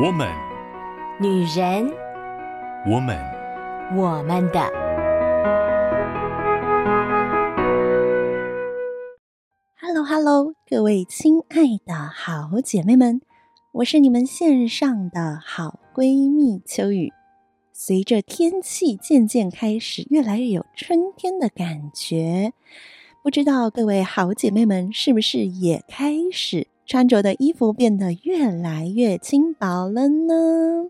我们，女人，我们，我们的。Hello，Hello，各位亲爱的好姐妹们，我是你们线上的好闺蜜秋雨。随着天气渐渐开始越来越有春天的感觉，不知道各位好姐妹们是不是也开始？穿着的衣服变得越来越轻薄了呢。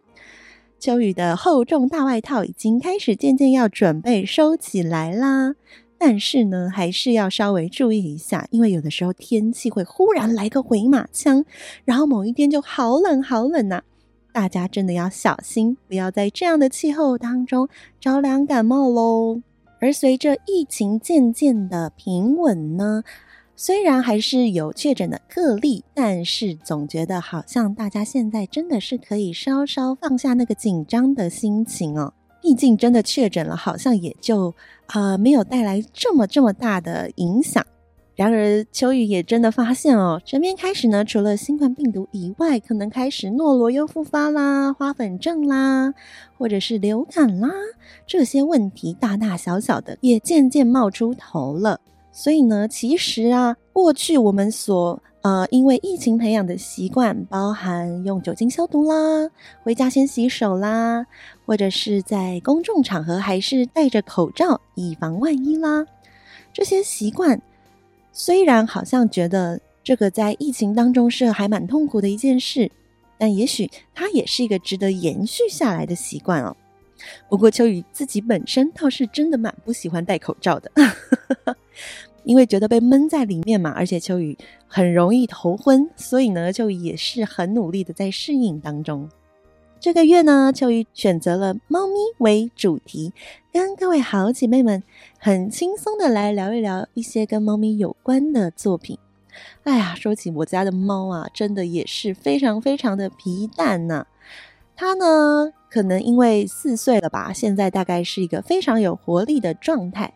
秋雨的厚重大外套已经开始渐渐要准备收起来啦，但是呢，还是要稍微注意一下，因为有的时候天气会忽然来个回马枪，然后某一天就好冷好冷呐、大家真的要小心，不要在这样的气候当中着凉感冒喽。而随着疫情渐渐的平稳呢。虽然还是有确诊的个例，但是总觉得好像大家现在真的是可以稍稍放下那个紧张的心情哦。毕竟真的确诊了，好像也就呃没有带来这么这么大的影响。然而秋雨也真的发现哦，身边开始呢，除了新冠病毒以外，可能开始诺罗又复发啦、花粉症啦，或者是流感啦，这些问题大大小小的也渐渐冒出头了。所以呢，其实啊，过去我们所呃因为疫情培养的习惯，包含用酒精消毒啦，回家先洗手啦，或者是在公众场合还是戴着口罩以防万一啦，这些习惯虽然好像觉得这个在疫情当中是还蛮痛苦的一件事，但也许它也是一个值得延续下来的习惯哦。不过秋雨自己本身倒是真的蛮不喜欢戴口罩的。因为觉得被闷在里面嘛，而且秋雨很容易头昏，所以呢，秋雨也是很努力的在适应当中。这个月呢，秋雨选择了猫咪为主题，跟各位好姐妹们很轻松的来聊一聊一些跟猫咪有关的作品。哎呀，说起我家的猫啊，真的也是非常非常的皮蛋呐。它呢，可能因为四岁了吧，现在大概是一个非常有活力的状态，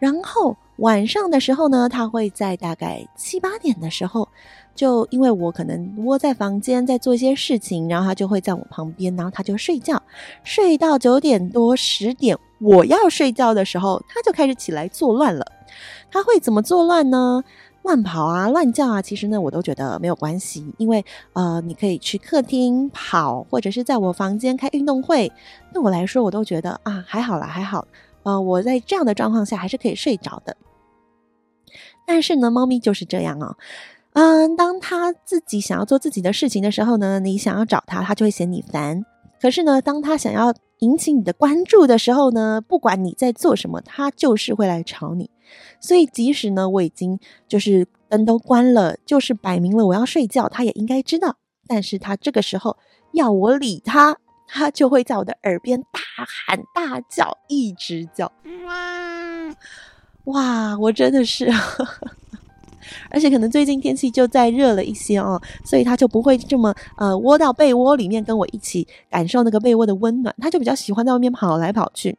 然后。晚上的时候呢，他会在大概七八点的时候，就因为我可能窝在房间在做一些事情，然后他就会在我旁边，然后他就睡觉，睡到九点多十点，我要睡觉的时候，他就开始起来作乱了。他会怎么作乱呢？乱跑啊，乱叫啊。其实呢，我都觉得没有关系，因为呃，你可以去客厅跑，或者是在我房间开运动会，对我来说，我都觉得啊，还好啦，还好。呃，我在这样的状况下还是可以睡着的。但是呢，猫咪就是这样哦，嗯，当它自己想要做自己的事情的时候呢，你想要找它，它就会嫌你烦。可是呢，当它想要引起你的关注的时候呢，不管你在做什么，它就是会来吵你。所以，即使呢，我已经就是灯都关了，就是摆明了我要睡觉，它也应该知道。但是它这个时候要我理它，它就会在我的耳边大喊大叫，一直叫。哇，我真的是，而且可能最近天气就再热了一些哦，所以他就不会这么呃窝到被窝里面跟我一起感受那个被窝的温暖，他就比较喜欢在外面跑来跑去。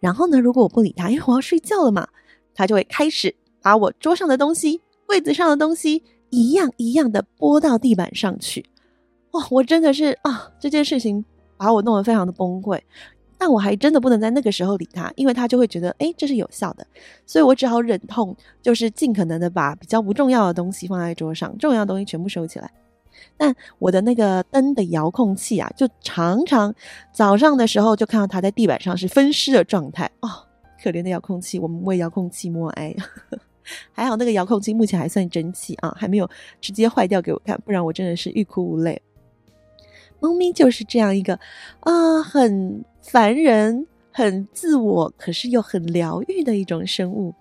然后呢，如果我不理他，因为我要睡觉了嘛，他就会开始把我桌上的东西、柜子上的东西一样一样的拨到地板上去。哇，我真的是啊，这件事情把我弄得非常的崩溃。但我还真的不能在那个时候理他，因为他就会觉得，诶，这是有效的，所以我只好忍痛，就是尽可能的把比较不重要的东西放在桌上，重要的东西全部收起来。但我的那个灯的遥控器啊，就常常早上的时候就看到它在地板上是分尸的状态哦，可怜的遥控器，我们为遥控器默哀。还好那个遥控器目前还算争气啊，还没有直接坏掉给我看，不然我真的是欲哭无泪。猫咪就是这样一个啊、很凡人、很自我，可是又很疗愈的一种生物。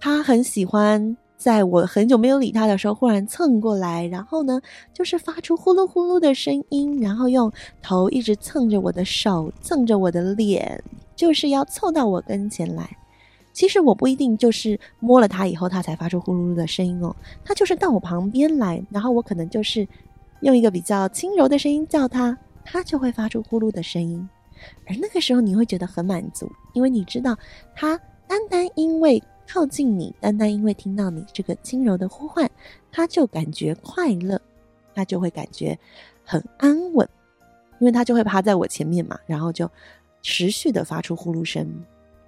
他很喜欢在我很久没有理他的时候，忽然蹭过来，然后呢，就是发出呼噜呼噜的声音，然后用头一直蹭着我的手，蹭着我的脸，就是要凑到我跟前来。其实我不一定就是摸了它以后，它才发出呼噜噜的声音哦，它就是到我旁边来，然后我可能就是。用一个比较轻柔的声音叫它，它就会发出呼噜的声音，而那个时候你会觉得很满足，因为你知道它单单因为靠近你，单单因为听到你这个轻柔的呼唤，它就感觉快乐，它就会感觉很安稳，因为它就会趴在我前面嘛，然后就持续的发出呼噜声，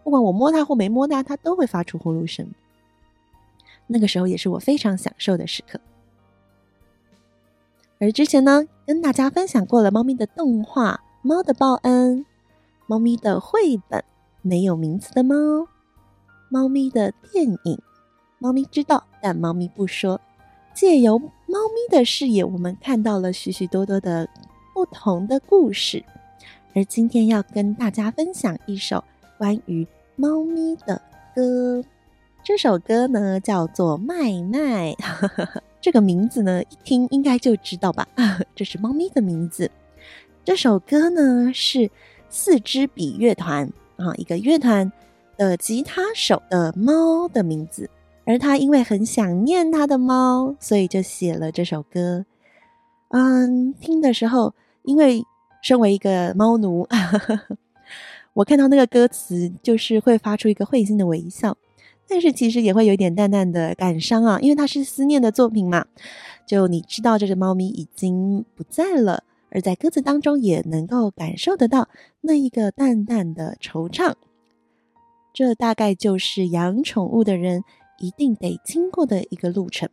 不管我摸它或没摸它，它都会发出呼噜声。那个时候也是我非常享受的时刻。而之前呢，跟大家分享过了猫咪的动画《猫的报恩》，猫咪的绘本《没有名字的猫》，猫咪的电影《猫咪知道但猫咪不说》。借由猫咪的视野，我们看到了许许多多的不同的故事。而今天要跟大家分享一首关于猫咪的歌。这首歌呢叫做《麦麦》，这个名字呢一听应该就知道吧？这是猫咪的名字。这首歌呢是四支笔乐团啊，一个乐团的吉他手的猫的名字。而他因为很想念他的猫，所以就写了这首歌。嗯，听的时候，因为身为一个猫奴，我看到那个歌词，就是会发出一个会心的微笑，但是其实也会有一点淡淡的感伤啊，因为它是思念的作品嘛。就你知道，这只猫咪已经不在了，而在歌词当中也能够感受得到那一个淡淡的惆怅。这大概就是养宠物的人。一定得经过的一个路程。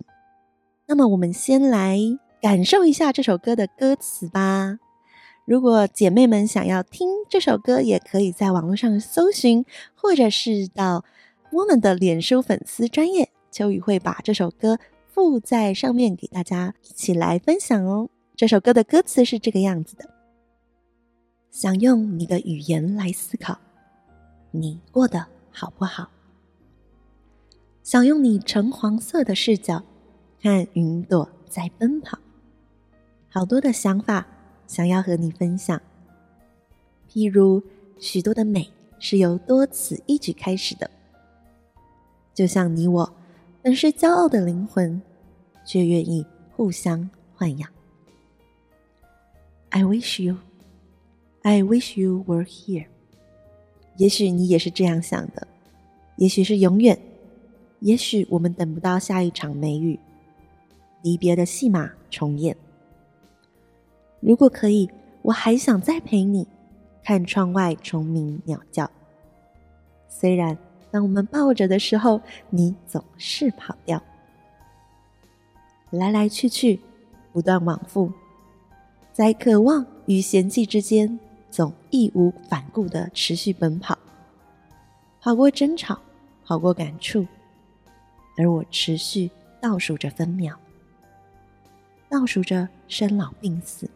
那么，我们先来感受一下这首歌的歌词吧。如果姐妹们想要听这首歌，也可以在网络上搜寻，或者是到我们的脸书粉丝专页，秋雨会把这首歌附在上面给大家一起来分享哦。这首歌的歌词是这个样子的：想用你的语言来思考，你过得好不好？想用你橙黄色的视角看云朵在奔跑，好多的想法想要和你分享。譬如许多的美是由多此一举开始的，就像你我本是骄傲的灵魂，却愿意互相豢养。I wish you, I wish you were here。也许你也是这样想的，也许是永远。也许我们等不到下一场梅雨，离别的戏码重演。如果可以，我还想再陪你看窗外虫鸣鸟叫。虽然当我们抱着的时候，你总是跑掉。来来去去，不断往复，在渴望与嫌弃之间，总义无反顾地持续奔跑，好过争吵，好过感触。而我持续倒数着分秒，倒数着生老病死，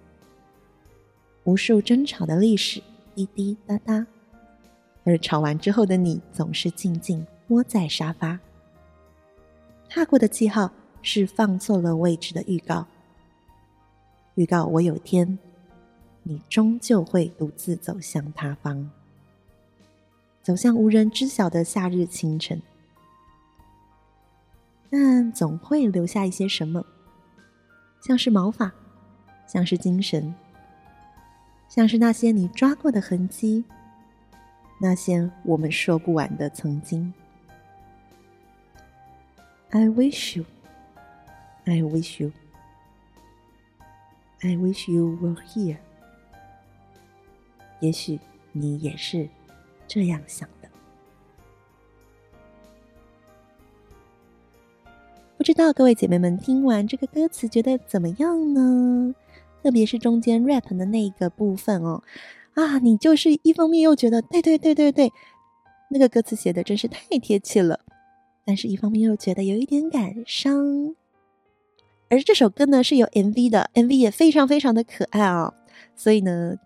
无数争吵的历史滴滴答答，而吵完之后的你总是静静窝在沙发。踏过的记号是放错了位置的预告，预告我有天，你终究会独自走向他方，走向无人知晓的夏日清晨。但总会留下一些什么，像是毛发，像是精神，像是那些你抓过的痕迹，那些我们说不完的曾经。I wish you, I wish you, I wish you were here。也许你也是这样想的。不知道各位姐妹们听完这个歌词觉得怎么样呢？特别是中间 rap 的那一个部分哦，啊，你就是一方面又觉得对对对对对，那个歌词写的真是太贴切了，但是一方面又觉得有一点感伤。而这首歌呢是有 MV 的，MV 也非常非常的可爱哦，所以呢，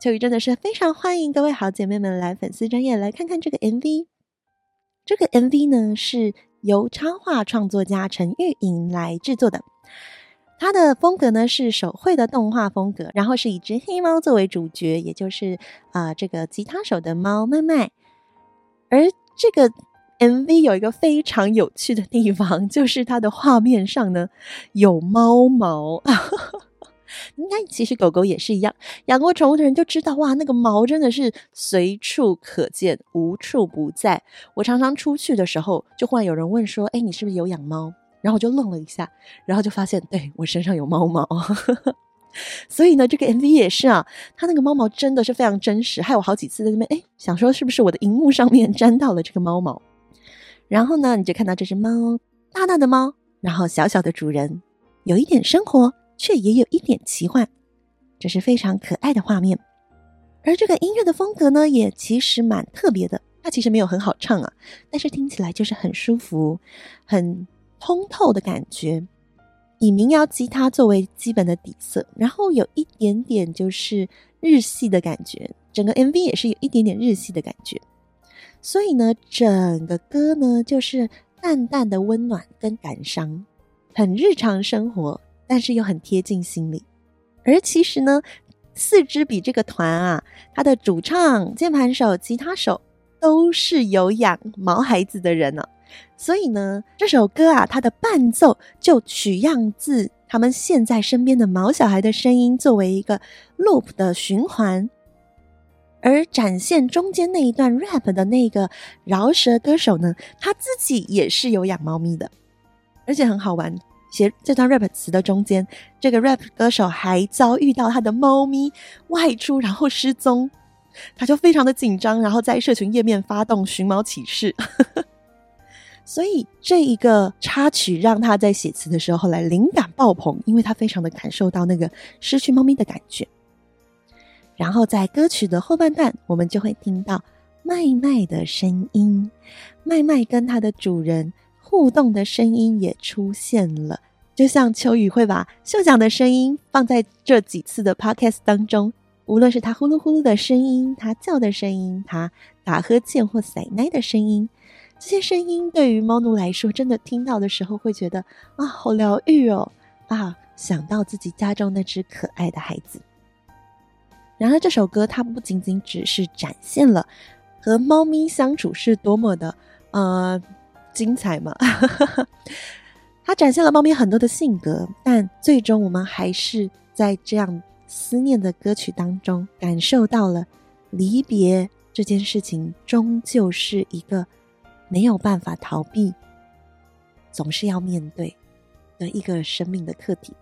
秋雨真的是非常欢迎各位好姐妹们来粉丝专业来看看这个 MV。这个 MV 呢是。由插画创作家陈玉莹来制作的，他的风格呢是手绘的动画风格，然后是以只黑猫作为主角，也就是啊、这个吉他手的猫麦麦。而这个 MV 有一个非常有趣的地方，就是它的画面上呢有猫毛。应该其实狗狗也是一样，养过宠物的人就知道，哇，那个毛真的是随处可见，无处不在。我常常出去的时候，就忽然有人问说：“哎，你是不是有养猫？”然后我就愣了一下，然后就发现，对，我身上有猫毛。所以呢，这个 MV 也是啊，它那个猫毛真的是非常真实，害我好几次在那边哎，想说是不是我的荧幕上面沾到了这个猫毛。然后呢，你就看到这只猫，大大的猫，然后小小的主人，有一点生活，却也有一点奇幻，这是非常可爱的画面。而这个音乐的风格呢，也其实蛮特别的。它其实没有很好唱啊，但是听起来就是很舒服、很通透的感觉。以民谣吉他作为基本的底色，然后有一点点就是日系的感觉，整个 MV 也是有一点点日系的感觉。所以呢，整个歌呢就是淡淡的温暖跟感伤，很日常生活，但是又很贴近心里。而其实呢，四支笔这个团啊，它的主唱、键盘手、吉他手都是有养毛孩子的人呢、所以呢，这首歌啊，它的伴奏就取样自他们现在身边的毛小孩的声音，作为一个 loop 的循环，而展现中间那一段 rap 的那个饶舌歌手呢，他自己也是有养猫咪的，而且很好玩。写这段 rap 词的中间，这个 rap 歌手还遭遇到他的猫咪外出然后失踪，他就非常的紧张，然后在社群页面发动寻猫启事。所以这一个插曲让他在写词的时候后来灵感爆棚，因为他非常的感受到那个失去猫咪的感觉。然后在歌曲的后半段，我们就会听到麦麦的声音，麦麦跟它的主人互动的声音也出现了，就像秋雨会把秀奖的声音放在这几次的 podcast 当中，无论是他呼噜呼噜的声音，他叫的声音，他打呵欠或塞奶的声音。这些声音对于猫奴来说，真的听到的时候会觉得啊，好疗愈哦！啊，想到自己家中那只可爱的孩子。然而，这首歌它不仅仅只是展现了和猫咪相处是多么的呃精彩嘛，它展现了猫咪很多的性格，但最终我们还是在这样思念的歌曲当中，感受到了离别这件事情终究是一个。没有办法逃避，总是要面对的一个生命的课题，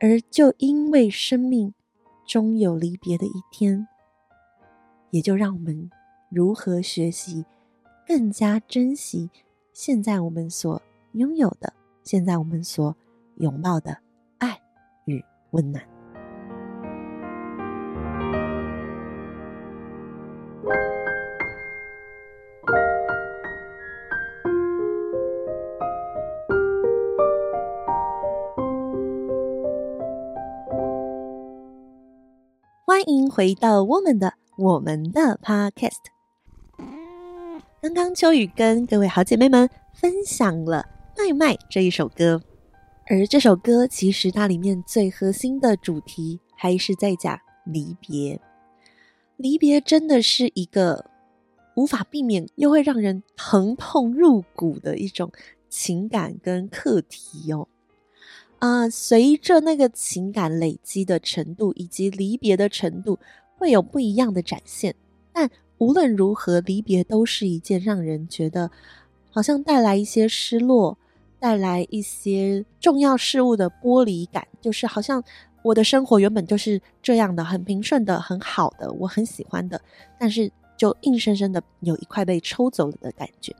而就因为生命终有离别的一天，也就让我们如何学习更加珍惜现在我们所拥有的，现在我们所拥抱的爱与温暖。回到我们的我们的 Podcast。刚刚秋雨跟各位好姐妹们分享了《麦麦》这一首歌，而这首歌其实它里面最核心的主题还是在讲离别。离别真的是一个无法避免又会让人疼痛入骨的一种情感跟课题哦。啊、随着那个情感累积的程度以及离别的程度，会有不一样的展现。但无论如何，离别都是一件让人觉得好像带来一些失落，带来一些重要事物的剥离感。就是好像我的生活原本就是这样的，很平顺的，很好的，我很喜欢的，但是就硬生生的有一块被抽走了的感觉。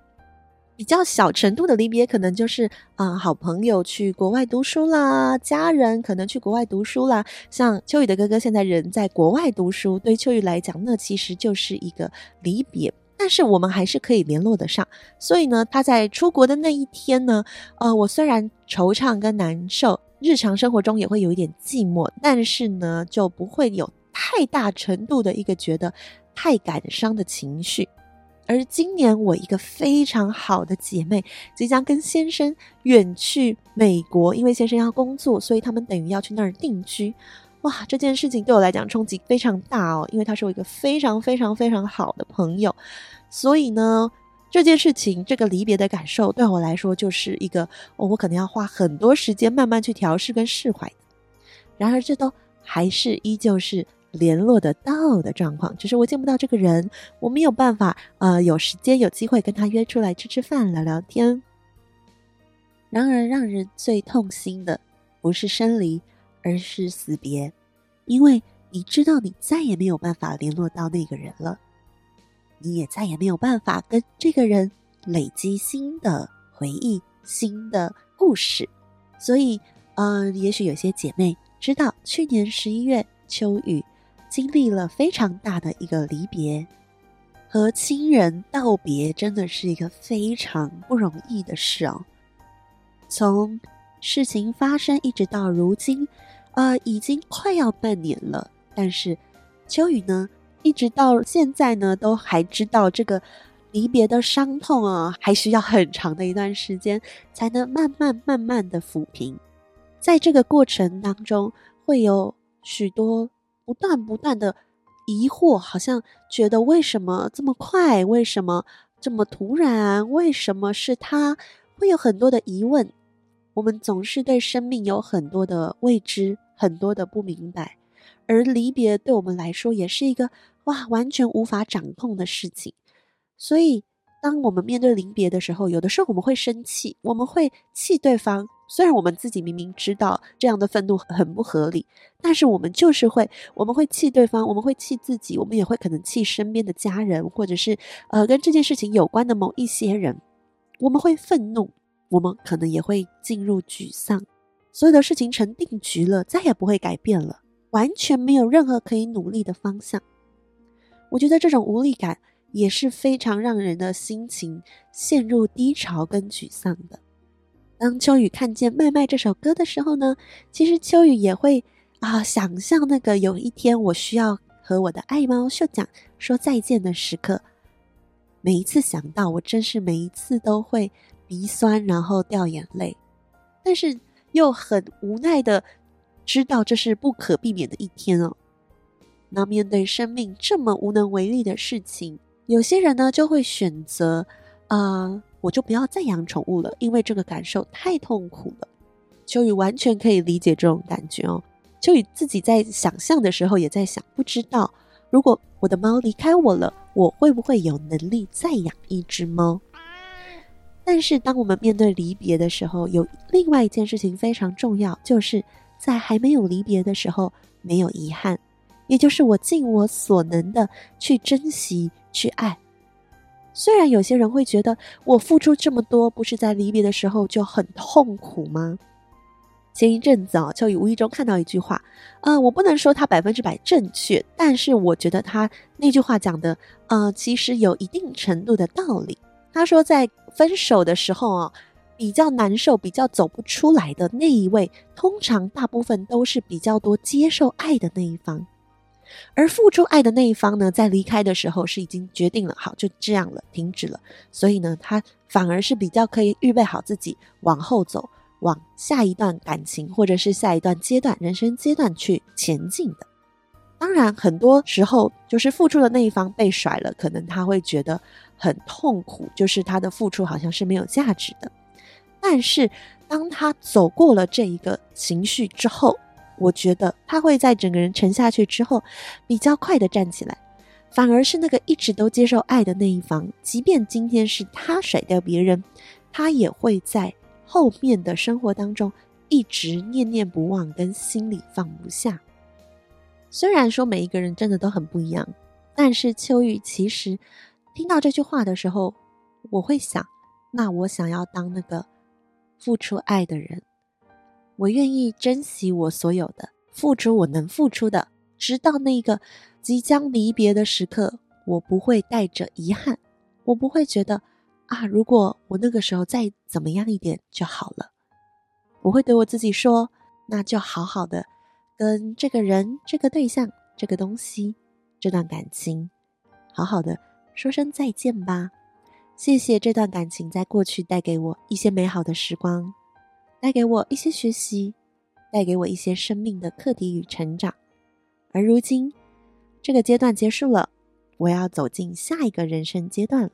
比较小程度的离别，可能就是啊、好朋友去国外读书啦，家人可能去国外读书啦。像秋雨的哥哥现在人在国外读书，对秋雨来讲，那其实就是一个离别。但是我们还是可以联络得上。所以呢，他在出国的那一天呢，呃，我虽然惆怅跟难受，日常生活中也会有一点寂寞，但是呢，就不会有太大程度的一个觉得太感伤的情绪。而今年我一个非常好的姐妹即将跟先生远去美国，因为先生要工作，所以他们等于要去那儿定居。哇，这件事情对我来讲冲击非常大哦，因为他是我一个非常非常非常好的朋友，所以呢，这件事情这个离别的感受对我来说就是一个，我可能要花很多时间慢慢去调试跟释怀。然而，这都还是依旧是。联络得到的状况，只是我见不到这个人，我没有办法，呃，有时间有机会跟他约出来吃吃饭、聊聊天。然而，让人最痛心的不是生离，而是死别，因为你知道你再也没有办法联络到那个人了，你也再也没有办法跟这个人累积新的回忆、新的故事。所以，呃，也许有些姐妹知道，去年十一月秋雨经历了非常大的一个离别。和亲人道别真的是一个非常不容易的事哦。从事情发生一直到如今，呃，已经快要半年了。但是秋雨呢，一直到现在呢，都还知道这个离别的伤痛啊，还需要很长的一段时间才能慢慢慢慢的抚平。在这个过程当中，会有许多不断不断的。疑惑，好像觉得为什么这么快？为什么这么突然？为什么是他？会有很多的疑问。我们总是对生命有很多的未知，很多的不明白。而离别对我们来说，也是一个哇，完全无法掌控的事情。所以，当我们面对离别的时候，有的时候我们会生气，我们会气对方。虽然我们自己明明知道这样的愤怒很不合理，但是我们就是会，我们会气对方，我们会气自己，我们也会可能气身边的家人，或者是呃跟这件事情有关的某一些人，我们会愤怒，我们可能也会进入沮丧，所有的事情成定局了，再也不会改变了，完全没有任何可以努力的方向。我觉得这种无力感也是非常让人的心情陷入低潮跟沮丧的。当秋雨看见《麦麦》这首歌的时候呢，其实秋雨也会啊想象那个有一天我需要和我的爱猫秀讲说再见的时刻。每一次想到，我真是每一次都会鼻酸，然后掉眼泪，但是又很无奈的知道这是不可避免的一天哦。那面对生命这么无能为力的事情，有些人呢就会选择啊。我就不要再养宠物了，因为这个感受太痛苦了。秋雨完全可以理解这种感觉哦。秋雨自己在想象的时候，也在想，不知道如果我的猫离开我了，我会不会有能力再养一只猫？但是当我们面对离别的时候，有另外一件事情非常重要，就是在还没有离别的时候，没有遗憾，也就是我尽我所能的去珍惜、去爱。虽然有些人会觉得我付出这么多，不是在离别的时候就很痛苦吗？前一阵子啊，秋雨无意中看到一句话，呃，我不能说它百分之百正确，但是我觉得他那句话讲的，呃，其实有一定程度的道理。他说，在分手的时候啊，比较难受、比较走不出来的那一位，通常大部分都是比较多接受爱的那一方。而付出爱的那一方呢，在离开的时候是已经决定了，好，就这样了，停止了。所以呢，他反而是比较可以预备好自己往后走，往下一段感情或者是下一段阶段人生阶段去前进的。当然，很多时候就是付出的那一方被甩了，可能他会觉得很痛苦，就是他的付出好像是没有价值的。但是，当他走过了这一个情绪之后，我觉得他会在整个人沉下去之后，比较快的站起来，反而是那个一直都接受爱的那一方，即便今天是他甩掉别人，他也会在后面的生活当中一直念念不忘，跟心里放不下。虽然说每一个人真的都很不一样，但是秋雨其实听到这句话的时候，我会想，那我想要当那个付出爱的人。我愿意珍惜我所有的，付出我能付出的，直到那个即将离别的时刻，我不会带着遗憾，我不会觉得啊，如果我那个时候再怎么样一点就好了。我会对我自己说，那就好好的跟这个人、这个对象、这个东西、这段感情，好好的说声再见吧。谢谢这段感情在过去带给我一些美好的时光。带给我一些学习，带给我一些生命的课题与成长。而如今，这个阶段结束了，我要走进下一个人生阶段了。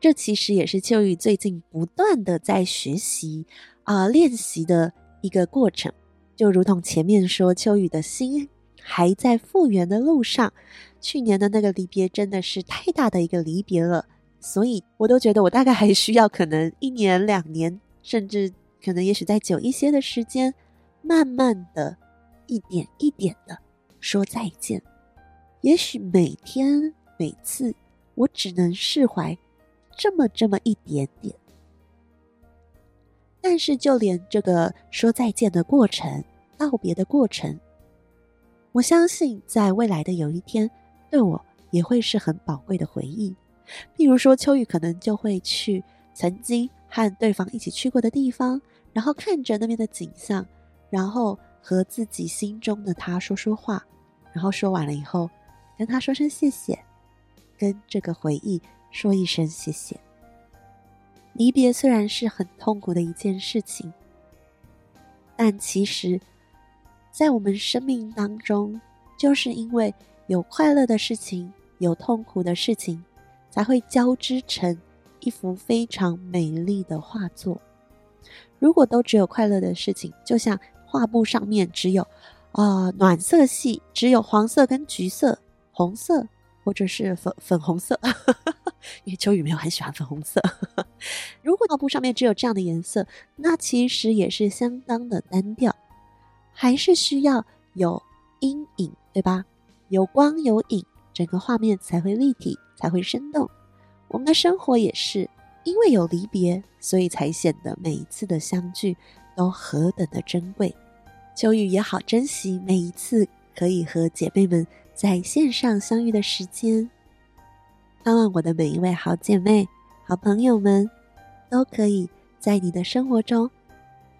这其实也是秋雨最近不断的在学习啊、练习的一个过程。就如同前面说，秋雨的心还在复原的路上。去年的那个离别真的是太大的一个离别了，所以我都觉得我大概还需要可能一年、两年，甚至。可能也许再久一些的时间，慢慢的一点一点的说再见。也许每天每次，我只能释怀这么这么一点点。但是，就连这个说再见的过程、道别的过程，我相信在未来的有一天，对我也会是很宝贵的回忆。比如说，秋雨可能就会去曾经和对方一起去过的地方，然后看着那边的景象，然后和自己心中的他说说话，然后说完了以后，跟他说声谢谢，跟这个回忆说一声谢谢。离别虽然是很痛苦的一件事情，但其实，在我们生命当中，就是因为有快乐的事情，有痛苦的事情，才会交织成一幅非常美丽的画作。如果都只有快乐的事情，就像画布上面只有啊、呃、暖色系，只有黄色跟橘色、红色或者是粉粉红色，因为秋雨没有很喜欢粉红色。如果画布上面只有这样的颜色，那其实也是相当的单调，还是需要有阴影，对吧？有光有影，整个画面才会立体，才会生动。我们的生活也是。因为有离别，所以才显得每一次的相聚都何等的珍贵。秋雨也好珍惜每一次可以和姐妹们在线上相遇的时间。盼望我的每一位好姐妹、好朋友们，都可以在你的生活中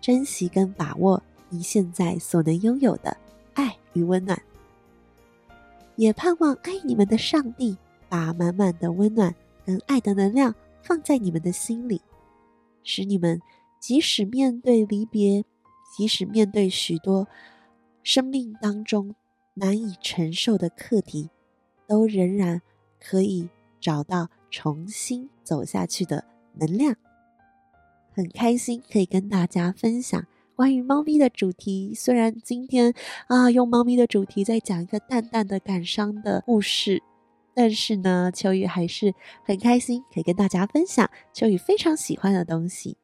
珍惜跟把握你现在所能拥有的爱与温暖。也盼望爱你们的上帝把满满的温暖跟爱的能量。放在你们的心里，使你们即使面对离别，即使面对许多生命当中难以承受的课题，都仍然可以找到重新走下去的能量。很开心可以跟大家分享关于猫咪的主题，虽然今天啊，用猫咪的主题在讲一个淡淡的感伤的故事。但是呢，秋雨还是很开心，可以跟大家分享秋雨非常喜欢的东西。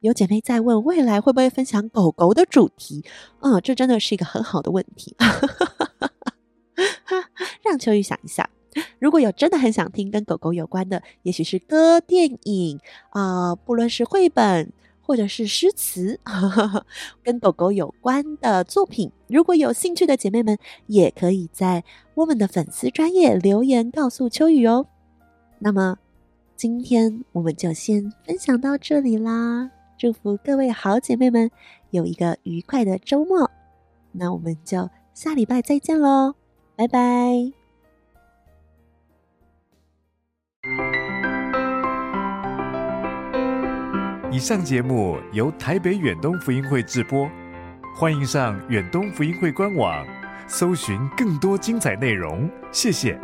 有姐妹在问，未来会不会分享狗狗的主题？嗯，这真的是一个很好的问题。让秋雨想一下，如果有真的很想听跟狗狗有关的，也许是歌、电影啊、不论是绘本。或者是诗词，跟狗狗有关的作品，如果有兴趣的姐妹们，也可以在我们的粉丝专页留言告诉秋雨哦。那么，今天我们就先分享到这里啦。祝福各位好姐妹们有一个愉快的周末。那我们就下礼拜再见喽，拜拜。以上节目由台北远东福音会直播，欢迎上远东福音会官网，搜寻更多精彩内容。谢谢。